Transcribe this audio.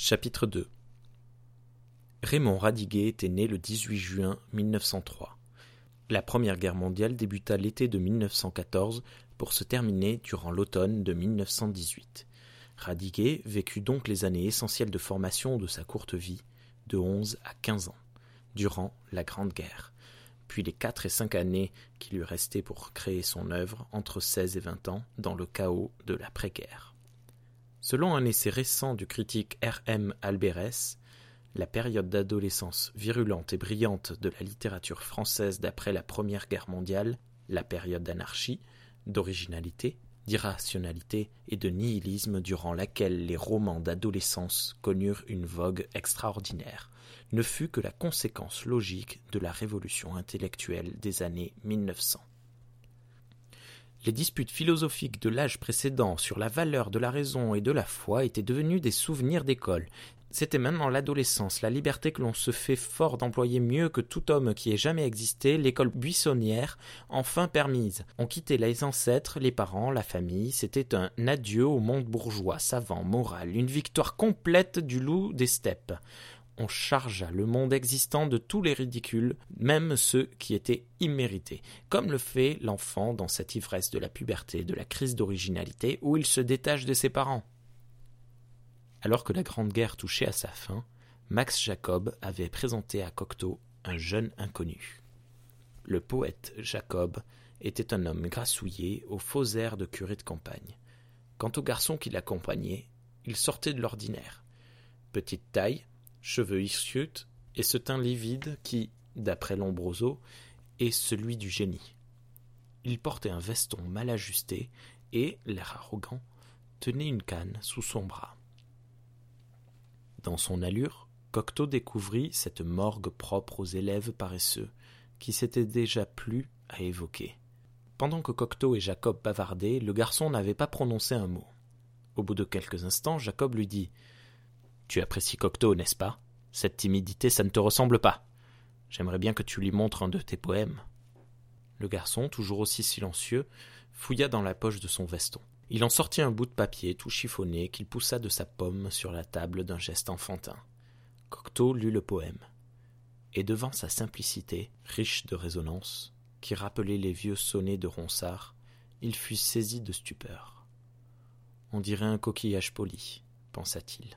Chapitre 2 Raymond Radiguet était né le 18 juin 1903. La Première Guerre mondiale débuta l'été de 1914 pour se terminer durant l'automne de 1918. Radiguet vécut donc les années essentielles de formation de sa courte vie, de 11 à 15 ans, durant la Grande Guerre, puis les quatre et cinq années qui lui restaient pour créer son œuvre entre 16 et 20 ans dans le chaos de l'après-guerre. Selon un essai récent du critique R. M. Alberes, la période d'adolescence virulente et brillante de la littérature française d'après la Première Guerre mondiale, la période d'anarchie, d'originalité, d'irrationalité et de nihilisme durant laquelle les romans d'adolescence connurent une vogue extraordinaire, ne fut que la conséquence logique de la révolution intellectuelle des années 1900. Les disputes philosophiques de l'âge précédent sur la valeur de la raison et de la foi étaient devenues des souvenirs d'école. C'était maintenant l'adolescence, la liberté que l'on se fait fort d'employer mieux que tout homme qui ait jamais existé, l'école buissonnière, enfin permise. On quittait les ancêtres, les parents, la famille, c'était un adieu au monde bourgeois, savant, moral, une victoire complète du loup des steppes on chargea le monde existant de tous les ridicules, même ceux qui étaient immérités, comme le fait l'enfant dans cette ivresse de la puberté, de la crise d'originalité, où il se détache de ses parents. Alors que la Grande Guerre touchait à sa fin, Max Jacob avait présenté à Cocteau un jeune inconnu. Le poète Jacob était un homme grassouillé aux faux airs de curé de campagne. Quant au garçon qui l'accompagnait, il sortait de l'ordinaire. Petite taille, cheveux hirsutes et ce teint livide qui, d'après Lombroso, est celui du génie. Il portait un veston mal ajusté et, l'air arrogant, tenait une canne sous son bras. Dans son allure, Cocteau découvrit cette morgue propre aux élèves paresseux, qui s'était déjà plu à évoquer. Pendant que Cocteau et Jacob bavardaient, le garçon n'avait pas prononcé un mot. Au bout de quelques instants, Jacob lui dit tu apprécies Cocteau, n'est-ce pas? Cette timidité, ça ne te ressemble pas. J'aimerais bien que tu lui montres un de tes poèmes. Le garçon, toujours aussi silencieux, fouilla dans la poche de son veston. Il en sortit un bout de papier tout chiffonné qu'il poussa de sa pomme sur la table d'un geste enfantin. Cocteau lut le poème. Et devant sa simplicité, riche de résonance, qui rappelait les vieux sonnets de Ronsard, il fut saisi de stupeur. On dirait un coquillage poli, pensa-t-il.